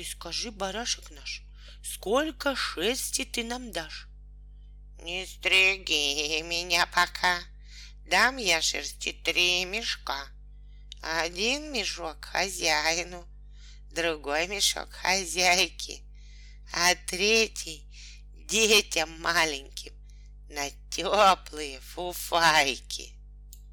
Ты скажи, барашек наш, сколько шерсти ты нам дашь? Не стриги меня пока, дам я шерсти три мешка. Один мешок хозяину, другой мешок хозяйке, а третий детям маленьким на теплые фуфайки.